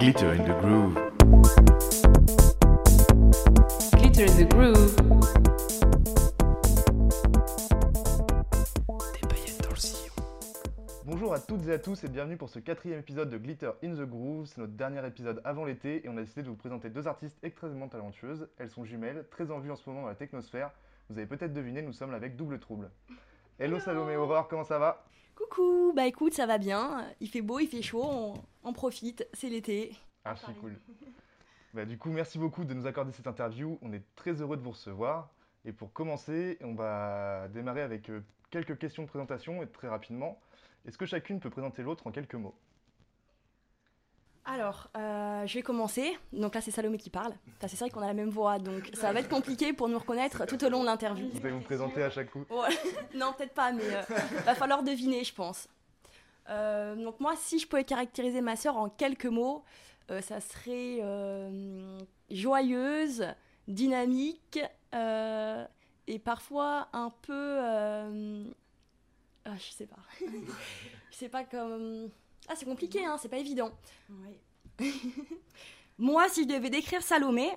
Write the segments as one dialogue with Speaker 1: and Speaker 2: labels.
Speaker 1: Glitter in the Groove.
Speaker 2: Glitter in the Groove.
Speaker 1: Des paillettes dans le sillon.
Speaker 3: Bonjour à toutes et à tous et bienvenue pour ce quatrième épisode de Glitter in the Groove. C'est notre dernier épisode avant l'été et on a décidé de vous présenter deux artistes extrêmement talentueuses. Elles sont jumelles, très en vue en ce moment dans la technosphère. Vous avez peut-être deviné, nous sommes là avec Double Trouble. Hello Salomé Aurore, comment ça va?
Speaker 4: Coucou, bah écoute, ça va bien. Il fait beau, il fait chaud, on, on profite, c'est l'été.
Speaker 3: Archi cool. Bah, du coup, merci beaucoup de nous accorder cette interview. On est très heureux de vous recevoir. Et pour commencer, on va démarrer avec euh, quelques questions de présentation et très rapidement. Est-ce que chacune peut présenter l'autre en quelques mots?
Speaker 4: Alors, euh, je vais commencer. Donc là, c'est Salomé qui parle. Enfin, c'est vrai qu'on a la même voix, donc ça va être compliqué pour nous reconnaître tout au long de l'interview.
Speaker 3: Vous allez vous présenter à chaque coup
Speaker 4: Ouais. non, peut-être pas, mais euh, va falloir deviner, je pense. Euh, donc moi, si je pouvais caractériser ma sœur en quelques mots, euh, ça serait euh, joyeuse, dynamique et parfois un peu... ah, je sais pas. je sais pas comme... Ah, c'est compliqué, hein, c'est pas évident. Moi, si je devais décrire Salomé,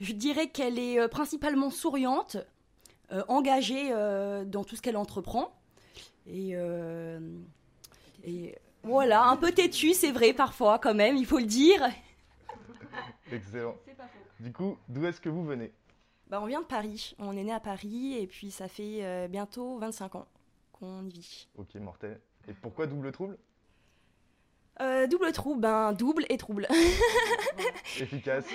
Speaker 4: je dirais qu'elle est principalement souriante, engagée dans tout ce qu'elle entreprend. Et, et voilà, un peu têtue, c'est vrai, parfois, quand même, il faut le dire.
Speaker 3: Excellent. Du coup, d'où est-ce que vous venez?
Speaker 4: Bah, on vient de Paris, on est né à Paris, et puis ça fait euh, bientôt 25 ans qu'on y vit.
Speaker 3: Ok, mortel. Et pourquoi Double Trouble?
Speaker 4: Euh, double trouble, ben double et trouble.
Speaker 3: Efficace.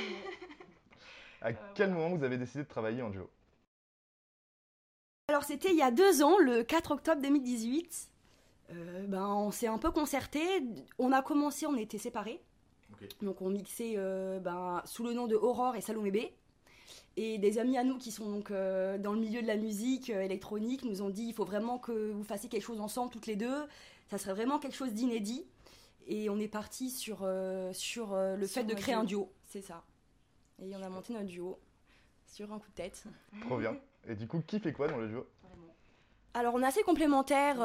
Speaker 3: À quel moment vous avez décidé de travailler en duo?
Speaker 4: Alors c'était il y a deux ans, le 4 octobre 2018. Euh, ben, on s'est un peu concerté. On a commencé, on était séparés. Donc on mixait euh, ben, sous le nom de Aurore et Salomé B. Et des amis à nous qui sont donc euh, dans le milieu de la musique euh, électronique nous ont dit il faut vraiment que vous fassiez quelque chose ensemble toutes les deux. Ça serait vraiment quelque chose d'inédit. Et on est parti sur, euh, sur euh, le
Speaker 2: Sur
Speaker 4: fait de créer
Speaker 2: duo.
Speaker 4: un duo. C'est ça. Et on a monté notre duo sur un coup de tête.
Speaker 3: Trop bien. Et du coup, qui fait quoi dans le duo?
Speaker 4: Alors, on est assez complémentaires.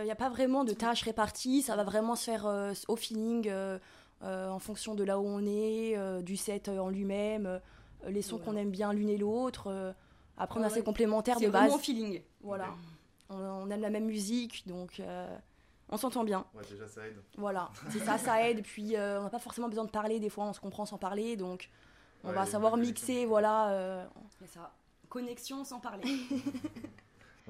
Speaker 4: Il n'y a pas vraiment de tâches réparties. Ça va vraiment se faire euh, au feeling, euh, euh, en fonction de là où on est, euh, du set euh, en lui-même, euh, les sons qu'on aime bien l'une et l'autre. euh. après, on est assez complémentaires de
Speaker 2: C'est vraiment
Speaker 4: base.
Speaker 2: au feeling.
Speaker 4: Voilà. On, on aime la même musique, donc euh, on s'entend bien.
Speaker 3: Ouais, déjà ça aide.
Speaker 4: Voilà. C'est ça, ça aide. Et puis, euh, on n'a pas forcément besoin de parler. Des fois, on se comprend sans parler. Donc, on
Speaker 3: Ouais,
Speaker 4: va savoir mixer. Voilà. euh,
Speaker 2: C'est ça. Connexion sans parler.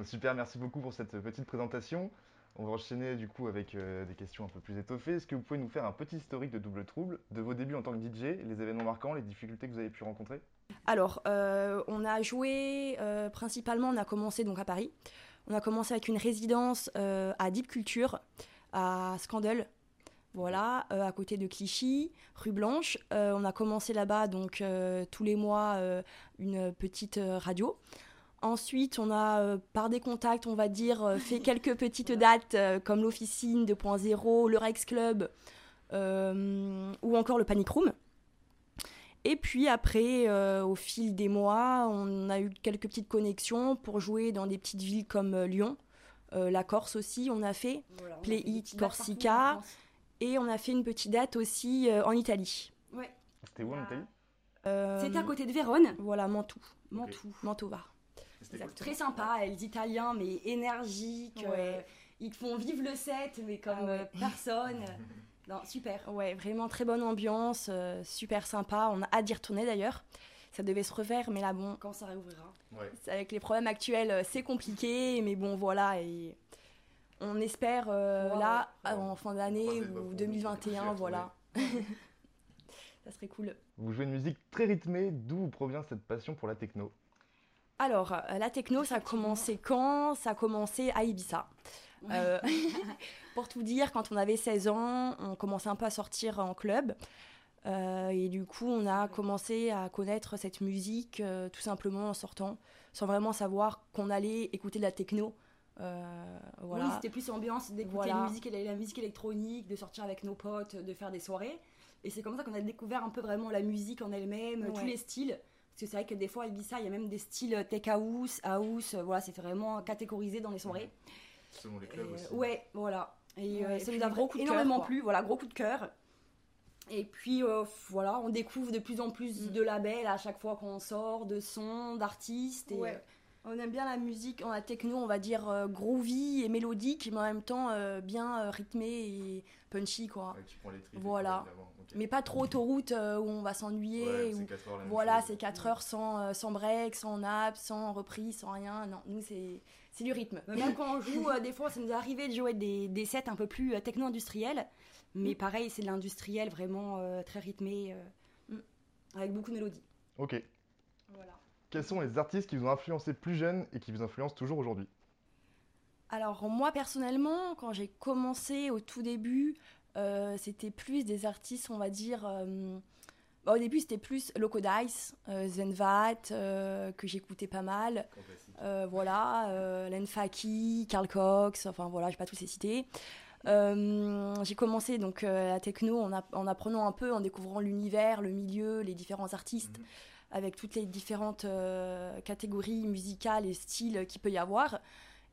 Speaker 3: Super, merci beaucoup pour cette petite présentation. On va enchaîner du coup avec euh, des questions un peu plus étoffées. Est-ce que vous pouvez nous faire un petit historique de Double Trouble, de vos débuts en tant que DJ, les événements marquants, les difficultés que vous avez pu rencontrer?
Speaker 4: Alors, euh, on a joué euh, principalement, on a commencé donc à Paris. On a commencé avec une résidence à Deep Culture, à Scandale, voilà, à côté de Clichy, rue Blanche. On a commencé là-bas donc tous les mois une petite radio. Ensuite, on a, euh, par des contacts, on va dire, euh, fait quelques petites dates euh, comme l'Officine 2.0, le Rex Club euh, ou encore le Panic Room. Et puis après, euh, au fil des mois, on a eu quelques petites connexions pour jouer dans des petites villes comme euh, Lyon, euh, la Corse aussi, on a fait.
Speaker 2: Voilà, on a
Speaker 4: Play
Speaker 2: fait
Speaker 4: It, Corsica. Et on a fait une petite date aussi euh, en Italie.
Speaker 2: Ouais.
Speaker 3: C'était où en Italie?
Speaker 4: Euh,
Speaker 2: C'était à côté de Vérone.
Speaker 4: Voilà, Mantoue.
Speaker 2: Mantoue.
Speaker 4: Mantova.
Speaker 2: Très sympa, les Italiens, mais énergiques.
Speaker 4: Ouais.
Speaker 2: euh, ils te font vivre le set, mais comme
Speaker 4: Ah ouais.
Speaker 2: euh, personne. Non, super.
Speaker 4: Ouais, vraiment très bonne ambiance, euh, super sympa. On a hâte d'y retourner d'ailleurs. Ça devait se refaire, mais là, bon,
Speaker 2: Quand ça réouvrira.
Speaker 4: c'est- avec les problèmes actuels, c'est compliqué. Mais bon, voilà. Et on espère euh,
Speaker 2: Ouais,
Speaker 4: là,
Speaker 3: ouais.
Speaker 4: en fin d'année
Speaker 3: doigts
Speaker 4: ou
Speaker 3: pour
Speaker 4: 2021,
Speaker 3: vous y
Speaker 4: voilà. Ça serait cool.
Speaker 3: Vous jouez une musique très rythmée, d'où vous provient cette passion pour la techno?
Speaker 4: Alors, euh, la techno, ça a commencé quand? Ça a commencé à Ibiza. Euh, pour tout dire, quand on avait 16 ans, on commençait un peu à sortir en club. Euh, et du coup, on a commencé à connaître cette musique euh, tout simplement en sortant, sans vraiment savoir qu'on allait écouter de la techno. Euh, voilà.
Speaker 2: Oui, c'était plus ambiance d'écouter
Speaker 4: Voilà.
Speaker 2: la, musique, la musique électronique, de sortir avec nos potes, de faire des soirées. Et c'est comme ça qu'on a découvert un peu vraiment la musique en elle-même, tous les styles. Parce que c'est vrai que des fois, à Ibiza, il y a même des styles tech house, house, euh, voilà, c'est vraiment catégorisé dans les soirées.
Speaker 3: Selon les
Speaker 2: Et, euh, ouais, voilà. Et
Speaker 4: Ouais,
Speaker 2: euh,
Speaker 4: et
Speaker 2: ça
Speaker 4: puis
Speaker 2: nous a
Speaker 4: gros coup de cœur,
Speaker 2: énormément plu, voilà, gros coup de cœur. Et puis euh, voilà, on découvre de plus en plus
Speaker 4: Mm.
Speaker 2: de labels à chaque fois qu'on sort, de sons, d'artistes. Et,
Speaker 4: Ouais. On aime bien la musique en la techno, on va dire euh, groovy et mélodique, mais en même temps euh, bien euh, rythmé et punchy, quoi.
Speaker 3: Ouais, tu prends les
Speaker 4: Voilà. Mais pas trop autoroute euh, où on va s'ennuyer.
Speaker 3: Ouais,
Speaker 4: Voilà, c'est 4 heures sans, euh, sans break, sans nap, sans reprise, sans rien. Non, nous, c'est c'est du rythme.
Speaker 2: Mais Même quand on joue, euh, des fois, ça nous est arrivé de jouer des, des sets un peu plus euh, techno-industriels. Mais pareil, c'est de l'industriel vraiment euh, très rythmé, euh, mm, avec beaucoup de mélodies.
Speaker 3: Ok.
Speaker 4: Voilà.
Speaker 3: Quels sont les artistes qui vous ont influencé plus jeune et qui vous influencent toujours aujourd'hui?
Speaker 4: Alors moi personnellement, quand j'ai commencé au tout début, euh, c'était plus des artistes, on va dire. euh, bah, au début, c'était plus Loco Dice, euh, Zenvat, euh, que j'écoutais pas mal. Euh, voilà, euh, Len Faki, Carl Cox, enfin voilà, je vais pas tous les citer. Euh, j'ai commencé donc euh, la techno en apprenant un peu, en découvrant l'univers, le milieu, les différents artistes,
Speaker 3: Mhm.
Speaker 4: Avec toutes les différentes euh, catégories musicales et styles qu'il peut y avoir.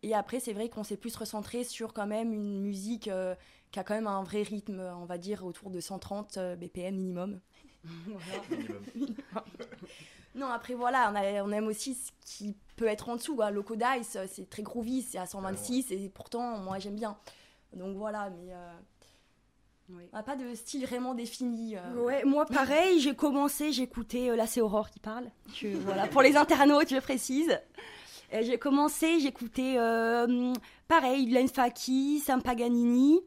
Speaker 4: Et après, c'est vrai qu'on s'est plus recentré sur quand même une musique euh, qui a quand même un vrai rythme, on va dire autour de 130 euh, BPM minimum.
Speaker 3: Minimum.
Speaker 4: Non, après voilà, on, a- on aime aussi ce qui peut être en dessous. Quoi. Loco Dice, c'est très groovy, c'est à 126 et pourtant, moi j'aime bien. Donc voilà, mais euh,
Speaker 2: Oui.
Speaker 4: on n'a pas de style vraiment défini. euh.
Speaker 2: Ouais, moi pareil, j'ai commencé, j'écoutais, euh, là c'est Aurore qui parle, Je- voilà, pour les internautes, je précise. J'ai commencé, j'écoutais euh, pareil, Len Faki, Sam Paganini.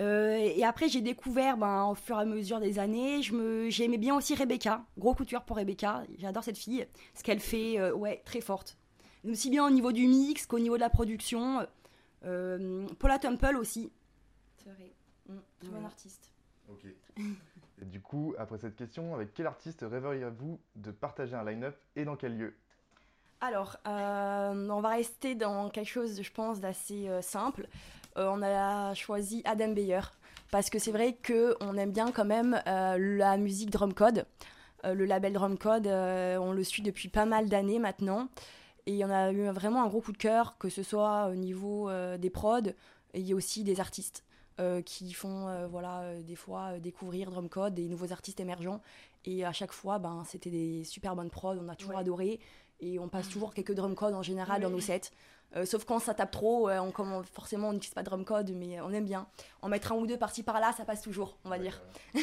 Speaker 2: Euh, et après, j'ai découvert, ben, au fur et à mesure des années, je me, j'aimais bien aussi Rebecca. Gros coup de cœur pour Rebecca. J'adore cette fille. Ce qu'elle fait, euh, ouais, très forte. Aussi bien au niveau du mix qu'au niveau de la production. Euh, Paula Temple aussi.
Speaker 4: C'est vrai. Mm, très
Speaker 2: Voilà.
Speaker 4: bon artiste.
Speaker 3: Ok. Et du coup, après cette question, avec quel artiste rêveriez-vous de partager un line-up et dans quel lieu?
Speaker 4: Alors, euh, on va rester dans quelque chose, je pense, d'assez euh, simple. Euh, on a choisi Adam Beyer parce que c'est vrai que on aime bien quand même euh, la musique Drum Code. Euh, le label Drum Code, euh, on le suit depuis pas mal d'années maintenant. Et on a eu vraiment un gros coup de cœur, que ce soit au niveau euh, des prods, et il y a aussi des artistes qui font euh, voilà, euh, des fois euh, découvrir Drum Code, des nouveaux artistes émergents. Et à chaque fois, ben, c'était des super bonnes prods, on a toujours
Speaker 2: Ouais.
Speaker 4: adoré. Et on passe toujours quelques drum codes en général
Speaker 2: Oui.
Speaker 4: dans nos sets. Euh, sauf quand ça tape trop, euh, on, comme on- forcément on n'utilise pas de drum code, mais on aime bien. En mettre un ou deux par-ci par-là, ça passe toujours, on va
Speaker 3: Ouais,
Speaker 4: dire.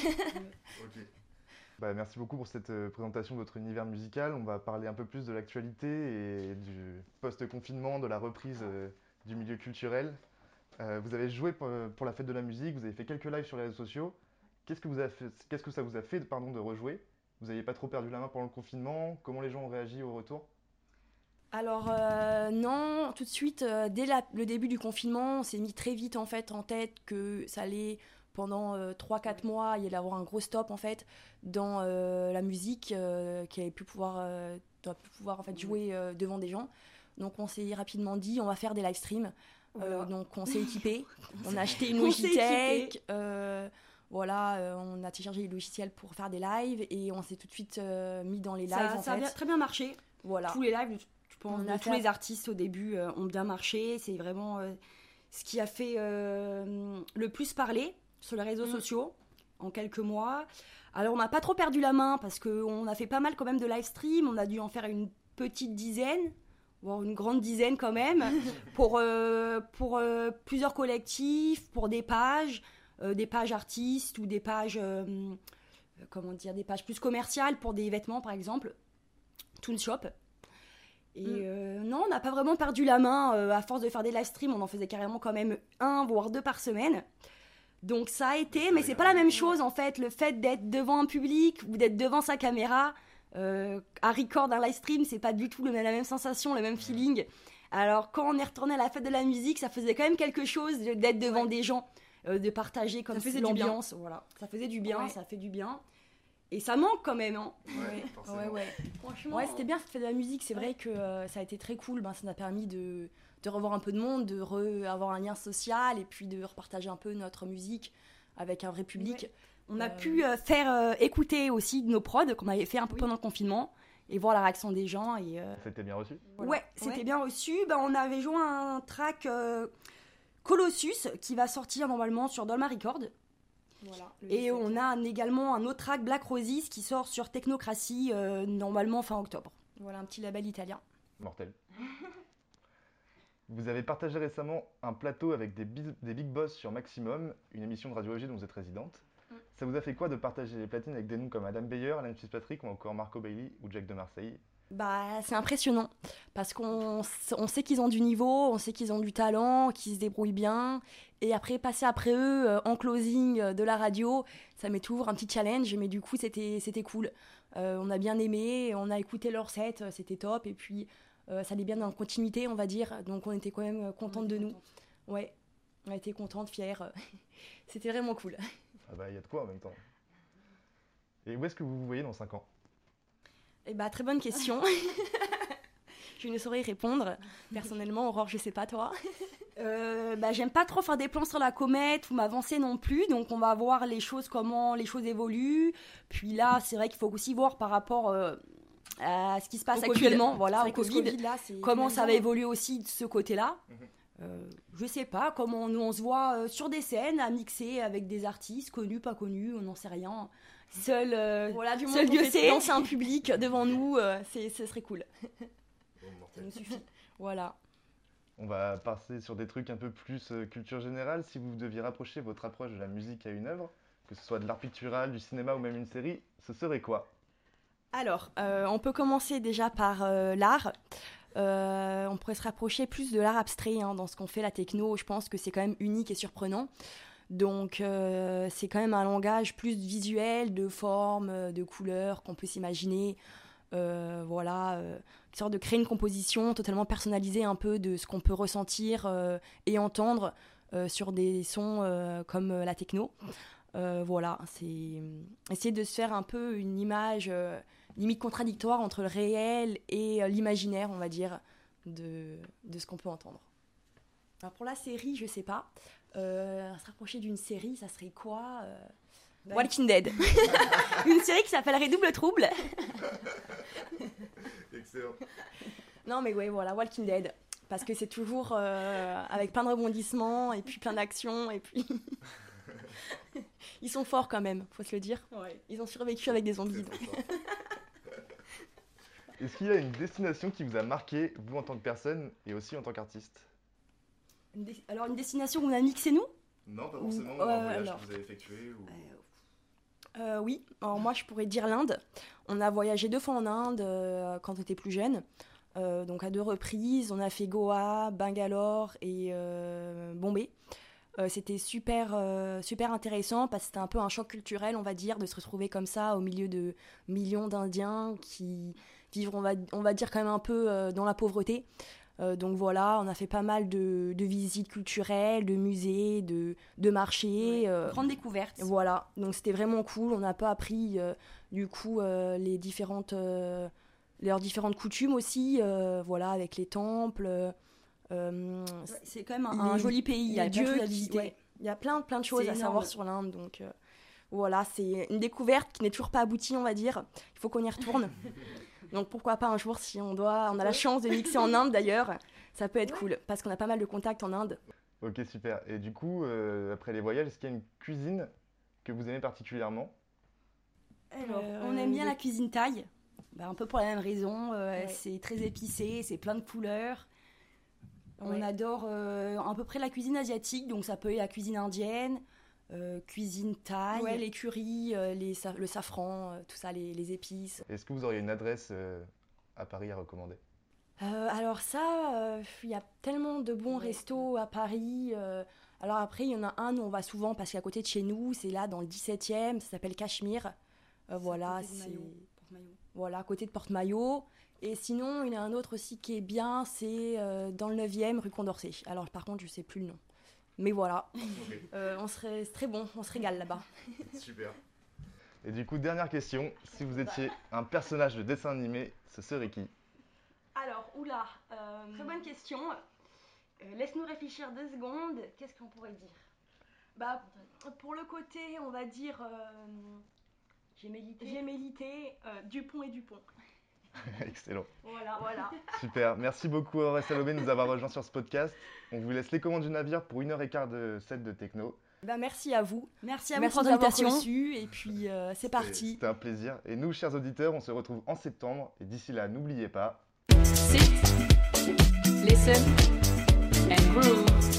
Speaker 3: Bah, merci beaucoup pour cette euh, présentation de votre univers musical. On va parler un peu plus de l'actualité et du post-confinement, de la reprise euh, du milieu culturel. Euh, vous avez joué pour, pour la fête de la musique, vous avez fait quelques lives sur les réseaux sociaux. Qu'est-ce que, vous a fait- qu'est-ce que ça vous a fait pardon, de rejouer? Vous n'aviez pas trop perdu la main pendant le confinement? Comment les gens ont réagi au retour?
Speaker 4: Alors euh, non, tout de suite, euh, dès la- le début du confinement, on s'est mis très vite en fait en tête que ça allait pendant 3-4 mois, il y allait avoir un gros stop en fait dans euh, la musique euh, qui allait plus pouvoir, euh, doit plus pouvoir en fait jouer euh, devant des gens. Donc on s'est rapidement dit on va faire des live streams. Euh,
Speaker 2: Voilà.
Speaker 4: donc on s'est équipé, on a acheté une Logitech, euh, voilà, euh, on a téléchargé les logiciels pour faire des lives et on s'est tout de suite euh, mis dans les lives
Speaker 2: Ça,
Speaker 4: en
Speaker 2: ça a bien- très bien marché.
Speaker 4: Voilà.
Speaker 2: Tous les lives, je pense,
Speaker 4: On a
Speaker 2: tous
Speaker 4: fait-
Speaker 2: les artistes au début euh, ont bien marché. C'est vraiment ce qui a fait le plus parler sur les réseaux
Speaker 4: Mm.
Speaker 2: sociaux en quelques mois. Alors on n'a pas trop perdu la main parce qu'on a fait pas mal quand même de live stream. On a dû en faire une petite dizaine, voire une grande dizaine quand même, pour, euh, pour euh, plusieurs collectifs, pour des pages, euh, des pages artistes ou des pages, comment dire, des pages plus commerciales pour des vêtements par exemple. Toon Shop. Et
Speaker 4: Mm.
Speaker 2: non, on n'a pas vraiment perdu la main. à force de faire des live streams, on en faisait carrément quand même un, voire deux par semaine. Donc ça a été, mais c'est pas la même chose en fait. Le fait d'être devant un public ou d'être devant sa caméra euh, à record un live stream, c'est pas du tout le- la même sensation, le même feeling. Alors quand on est retourné à la fête de la musique, ça faisait quand même quelque chose d'être devant
Speaker 4: Ouais.
Speaker 2: des gens, euh, de partager comme
Speaker 4: Ça faisait
Speaker 2: c'est
Speaker 4: du bien.
Speaker 2: l'ambiance. Voilà, ça faisait du bien,
Speaker 4: Ouais.
Speaker 2: ça fait du bien. Et ça manque quand même, hein.
Speaker 4: Ouais, ouais, ouais.
Speaker 2: Franchement.
Speaker 4: Ouais, c'était bien, ça fait de la musique. C'est
Speaker 2: Ouais.
Speaker 4: vrai que euh, ça a été très cool. Ben, ça nous a permis de, de revoir un peu de monde, de re- avoir un lien social et puis de repartager un peu notre musique avec un vrai public.
Speaker 2: On a
Speaker 4: Euh,
Speaker 2: pu euh, faire euh, écouter aussi nos prods qu'on avait fait un peu
Speaker 4: Oui.
Speaker 2: pendant le confinement et voir la réaction des gens. Et, euh,
Speaker 3: C'était bien reçu
Speaker 4: Voilà.
Speaker 2: Ouais, c'était
Speaker 4: Ouais.
Speaker 2: bien reçu. Ben, on avait joué un track euh, Colossus qui va sortir normalement sur Dolma Record.
Speaker 4: Voilà.
Speaker 2: Et
Speaker 4: 17.
Speaker 2: on a un- également un autre track Black Roses qui sort sur Technocratie euh, normalement fin octobre.
Speaker 4: Voilà un petit label italien.
Speaker 3: Mortel. Vous avez partagé récemment un plateau avec des, big boss sur Maximum, une émission de Radio EG dont vous êtes résidente. Ça vous a fait quoi de partager les platines avec des noms comme Adam Beyer, Alan Fitzpatrick ou encore Marco Bailey ou Jack de Marseille?
Speaker 4: Bah, c'est impressionnant parce qu'on on sait qu'ils ont du niveau, on sait qu'ils ont du talent, qu'ils se débrouillent bien. Et après, passer après eux euh, en closing euh, de la radio, ça met toujours un petit challenge, mais du coup, c'était c'était cool. Euh, on a bien aimé, on a écouté leur set, c'était top. Et puis, euh, ça allait bien dans la continuité, on va dire. Donc, on était quand même contente de nous. Ouais, on a été contente, fière. c'était vraiment cool.
Speaker 3: Ah bah il y a de quoi en même temps. Et où est-ce que vous vous voyez dans 5 ans?
Speaker 4: Eh bah, très bonne question. je ne saurais y répondre. Personnellement, Aurore, je sais pas toi.
Speaker 2: Euh, bah, j'aime pas trop faire des plans sur la comète ou m'avancer non plus, donc on va voir les choses, comment les choses évoluent. Puis là, c'est vrai qu'il faut aussi voir par rapport euh, à ce qui se passe
Speaker 4: Au Covid.
Speaker 2: actuellement, voilà, au Covid, comment ça va évoluer aussi de ce côté-là.
Speaker 3: Mhm.
Speaker 2: Euh, je sais pas, comment nous on se voit euh, sur des scènes à mixer avec des artistes connus, pas connus, on n'en sait rien. Seul, euh,
Speaker 4: Voilà, du
Speaker 2: Seul
Speaker 4: moment
Speaker 2: Dieu sait.
Speaker 4: danser un public devant nous, euh, c'est, ce serait cool. Ça nous suffit. Voilà.
Speaker 3: On va passer sur des trucs un peu plus euh, culture générale. Si vous deviez rapprocher votre approche de la musique à une œuvre, que ce soit de l'art pictural, du cinéma ou même une série, ce serait quoi?
Speaker 4: Alors, euh, on peut commencer déjà par euh, l'art. Euh, on pourrait se rapprocher plus de l'art abstrait hein, dans ce qu'on fait, la techno. Je pense que c'est quand même unique et surprenant. Donc, euh, c'est quand même un langage plus visuel, de forme, euh, de couleurs qu'on peut s'imaginer. Voilà, qui sort de créer une composition totalement personnalisée un peu de ce qu'on peut ressentir et entendre sur des sons comme la techno. Voilà, c'est essayer de se faire un peu une image limite contradictoire entre le réel et euh, l'imaginaire, on va dire, de, de ce qu'on peut entendre. Alors pour la série, je sais pas. Euh, se rapprocher d'une série, ça serait quoi euh,
Speaker 2: Bah,
Speaker 4: Walking Dead.
Speaker 2: une série qui s'appellerait Double Trouble.
Speaker 3: Excellent.
Speaker 4: Non, mais ouais, voilà, Walking Dead. Parce que c'est toujours euh, avec plein de rebondissements et puis plein d'actions et puis. Ils sont forts quand même, faut se le dire. Ils ont survécu avec des zombies.
Speaker 3: Est-ce qu'il y a une destination qui vous a marqué, vous en tant que personne et aussi en tant qu'artiste?
Speaker 2: Une dé- Alors une destination où on a mixé nous?
Speaker 3: Non, pas
Speaker 2: forcément, Ou- un euh, voyage que
Speaker 3: vous avez effectué
Speaker 4: Euh, oui, alors moi je pourrais dire l'Inde. On a voyagé deux fois en Inde euh, quand on était plus jeune. Euh, donc à deux reprises, on a fait Goa, Bangalore et euh, Bombay. Euh, c'était super, euh, super intéressant parce que c'était un peu un choc culturel, on va dire, de se retrouver comme ça au milieu de millions d'Indiens qui on va, on va dire, quand même un peu euh, dans la pauvreté. Euh, donc voilà, on a fait pas mal de, de visites culturelles, de musées, de, de marchés. euh,
Speaker 2: Grande découverte.
Speaker 4: voilà, donc c'était vraiment cool. On a pas appris du coup les différentes leurs différentes coutumes aussi, euh, voilà, avec les temples. euh,
Speaker 2: Ouais, C'est quand même un, joli pays, il y a
Speaker 4: les
Speaker 2: plein de
Speaker 4: qui- ouais, il y a plein plein de choses à savoir sur l'Inde, donc euh, voilà, c'est une découverte qui n'est toujours pas aboutie, on va dire. Il faut qu'on y retourne. donc pourquoi pas un jour si on doit, on a la chance de mixer en Inde d'ailleurs, ça peut être cool parce qu'on a pas mal de contacts en Inde.
Speaker 3: Ok, super. Et du coup, euh, après les voyages, est-ce qu'il y a une cuisine que vous aimez particulièrement?
Speaker 2: Alors,
Speaker 4: Euh,
Speaker 2: on aime bien la cuisine thaï. Bah, un peu pour la même raison. euh,
Speaker 4: Ouais.
Speaker 2: C'est très épicé, c'est plein de couleurs. On
Speaker 4: Ouais.
Speaker 2: adore euh, à peu près la cuisine asiatique, donc ça peut être la cuisine indienne, euh, cuisine thaï.
Speaker 4: Ouais, les currys, euh, les sa- le safran, euh, tout ça, les, les épices.
Speaker 3: Est-ce que vous auriez une adresse euh, à Paris à recommander?
Speaker 4: Euh, alors ça, euh, il y a tellement de bons
Speaker 2: Ouais.
Speaker 4: restos à Paris. euh, alors après, il y en a un où on va souvent parce qu'à côté de chez nous, c'est là dans le 17e, ça s'appelle Cachemire. Euh, voilà, c'est
Speaker 2: Maillot,
Speaker 4: voilà, à côté de Porte-Maillot. Et sinon, il y en a un autre aussi qui est bien, c'est euh, dans le 9e, rue Condorcet. Alors par contre, je sais plus le nom. Mais voilà, Euh, on serait c'est très bon, on se régale là-bas.
Speaker 3: Super. Et du coup, dernière question. Si vous étiez un personnage de dessin animé, ce serait qui?
Speaker 2: Alors, oula, euh, très bonne question. Euh, Laisse-nous réfléchir deux secondes. Qu'est-ce qu'on pourrait dire? Bah, pour le côté, on va dire. euh,
Speaker 4: J'ai mélité.
Speaker 2: Euh, Dupont et Dupont.
Speaker 3: Excellent.
Speaker 2: Voilà, voilà.
Speaker 3: Super. Merci beaucoup Auré Salomé de nous avoir rejoints sur ce podcast. On vous laisse les commandes du navire pour une heure et quart de set de techno.
Speaker 4: Bah, merci à vous.
Speaker 2: Merci à vous
Speaker 4: Merci
Speaker 2: pour invitation.
Speaker 4: reçu et puis euh, c'est parti.
Speaker 3: C'était un plaisir. Et nous, chers auditeurs, on se retrouve en septembre. Et d'ici là, n'oubliez pas,
Speaker 5: Sit, listen, and groove.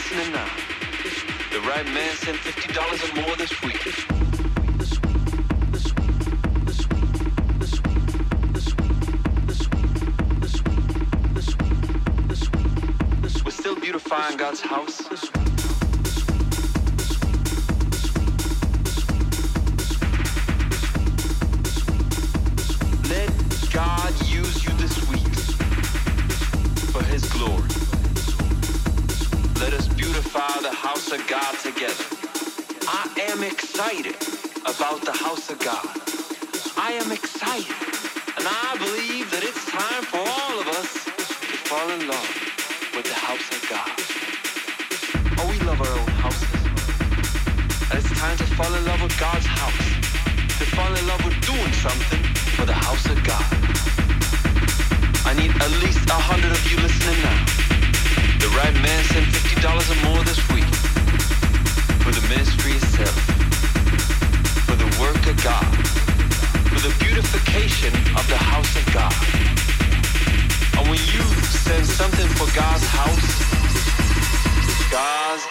Speaker 1: Listening now. Uh, the right man sent $50 or more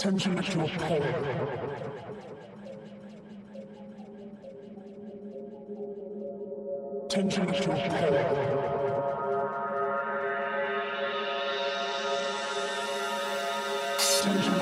Speaker 1: turns him into a
Speaker 6: pole. Turns him into a pole. Turns him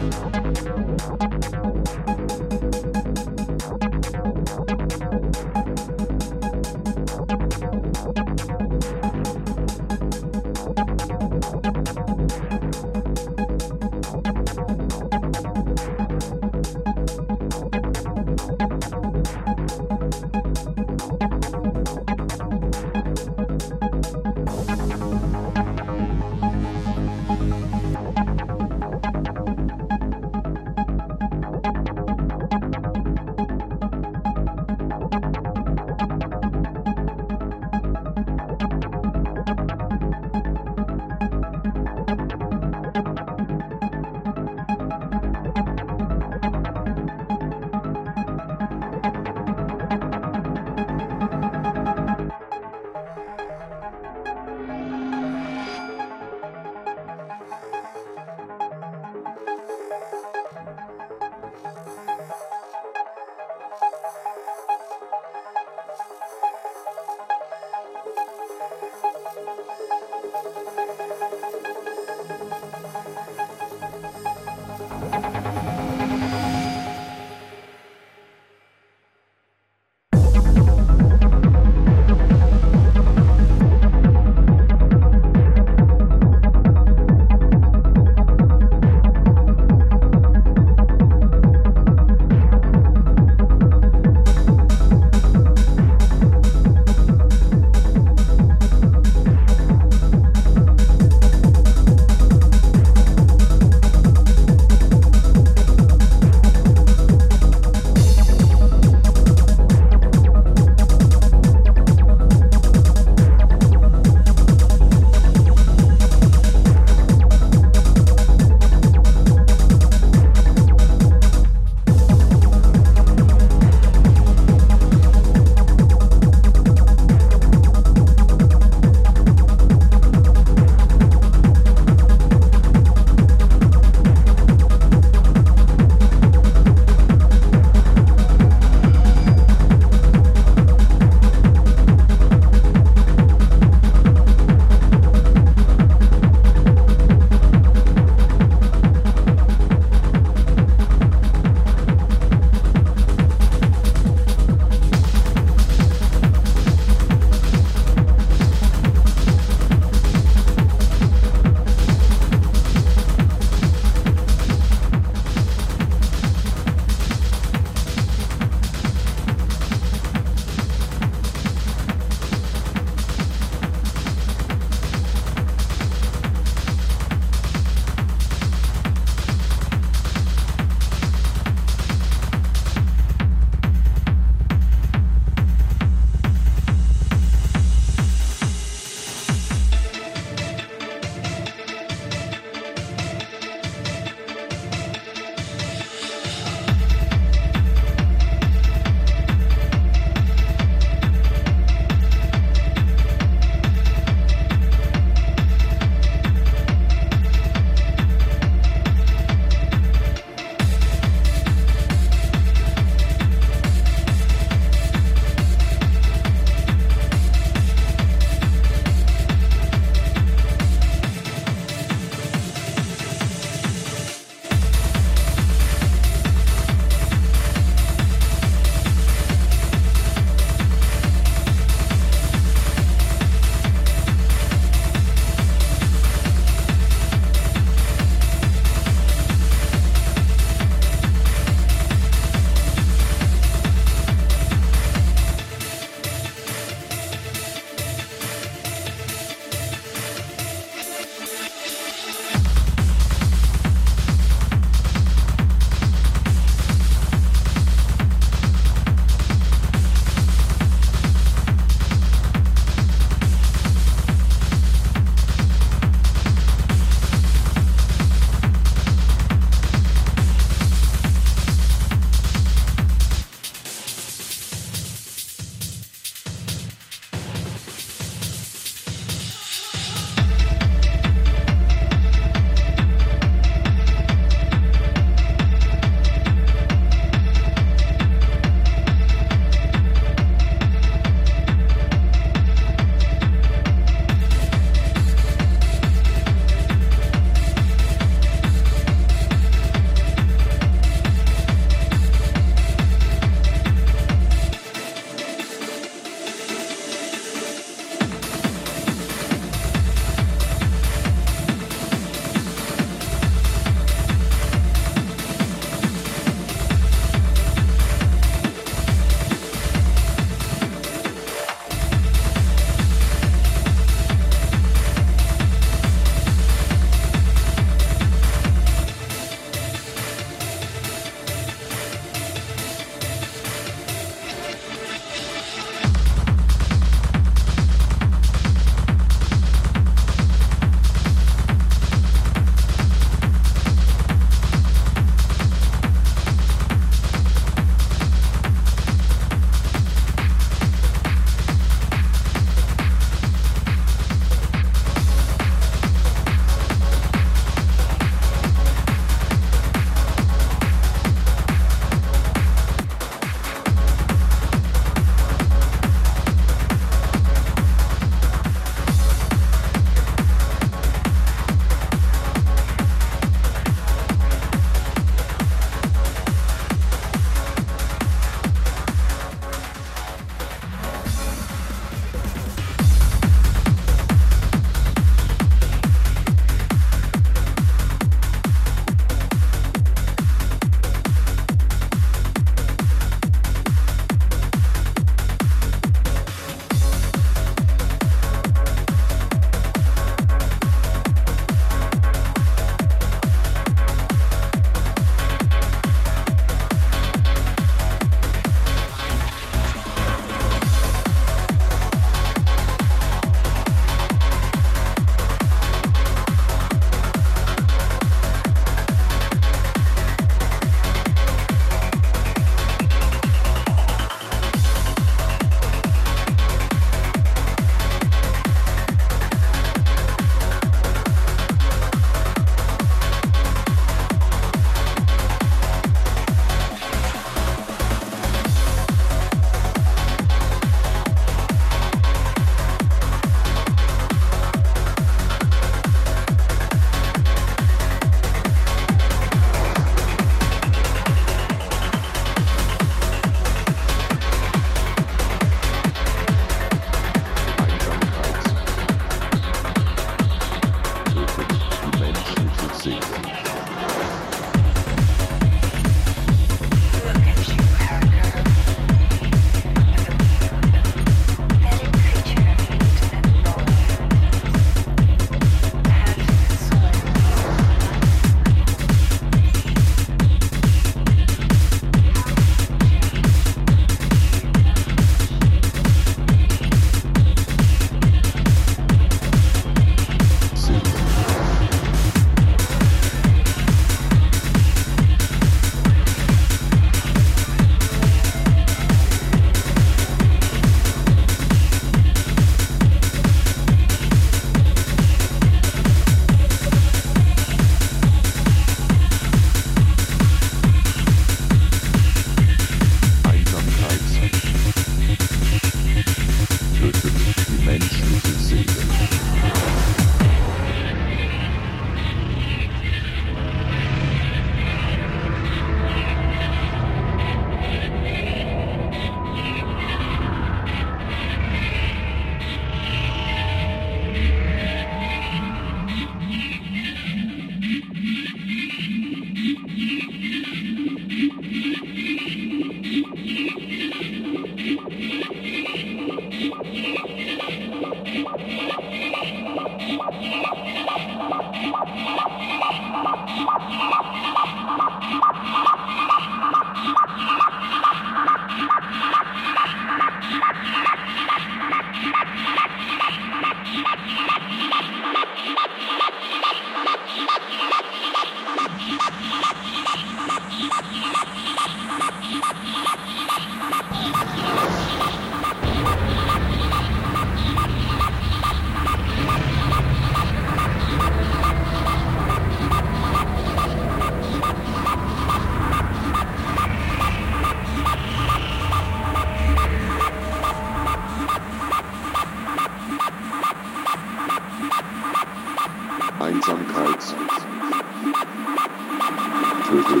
Speaker 6: Makes me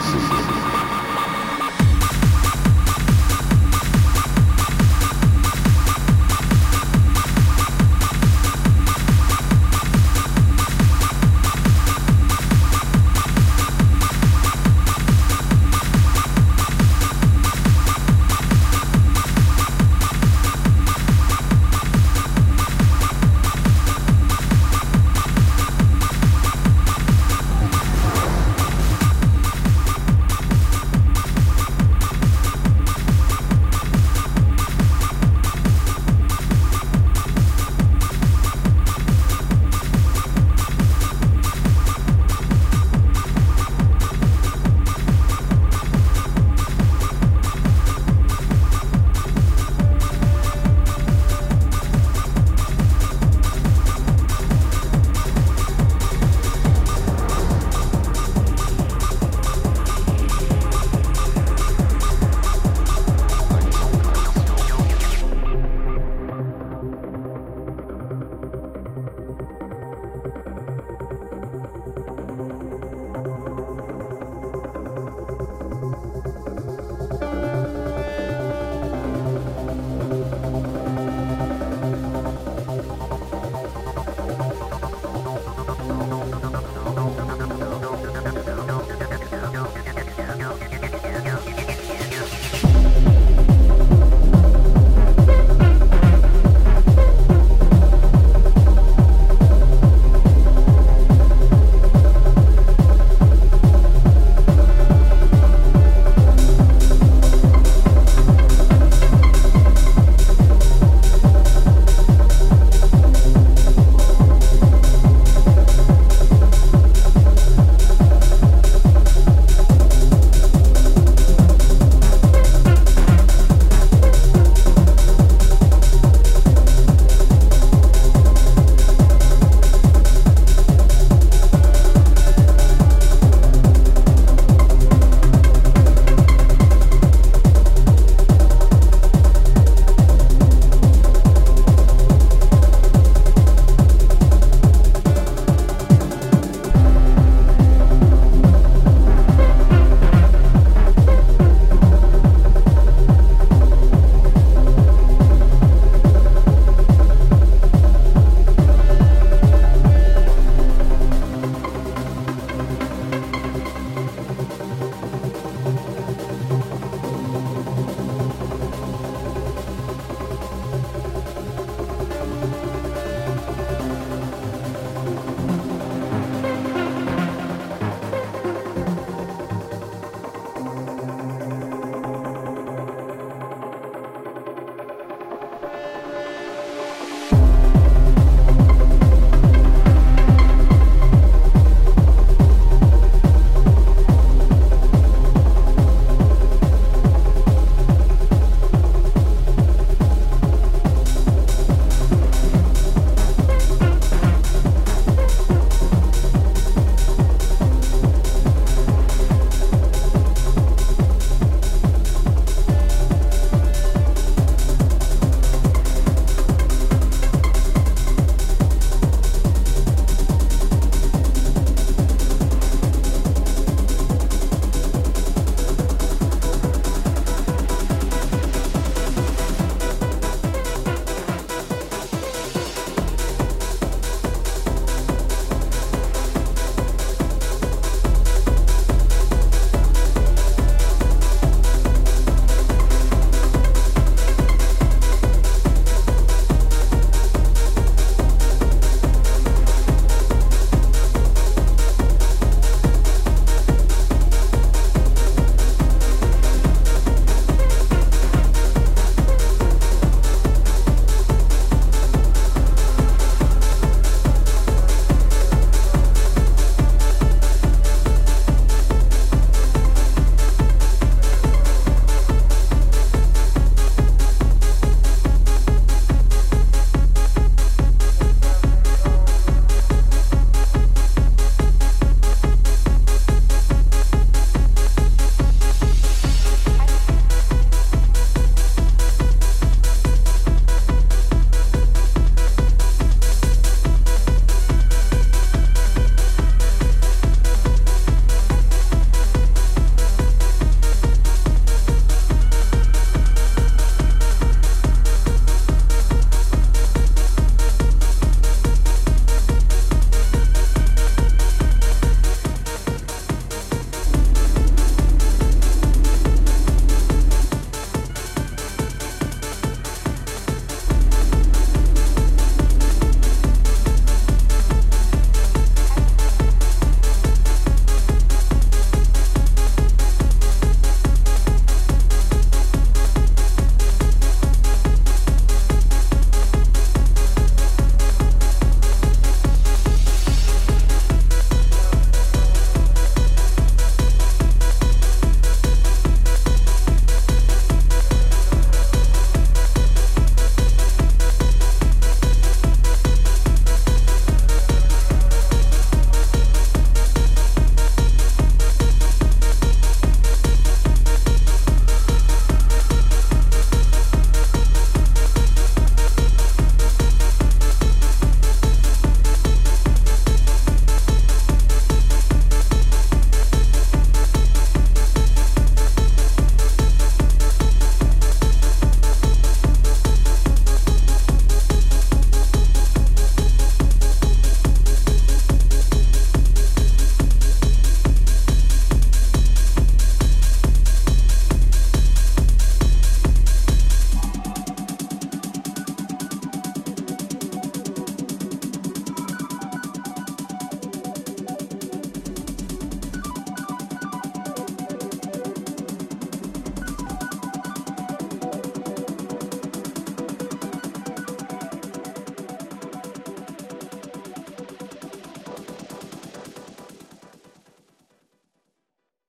Speaker 6: sick.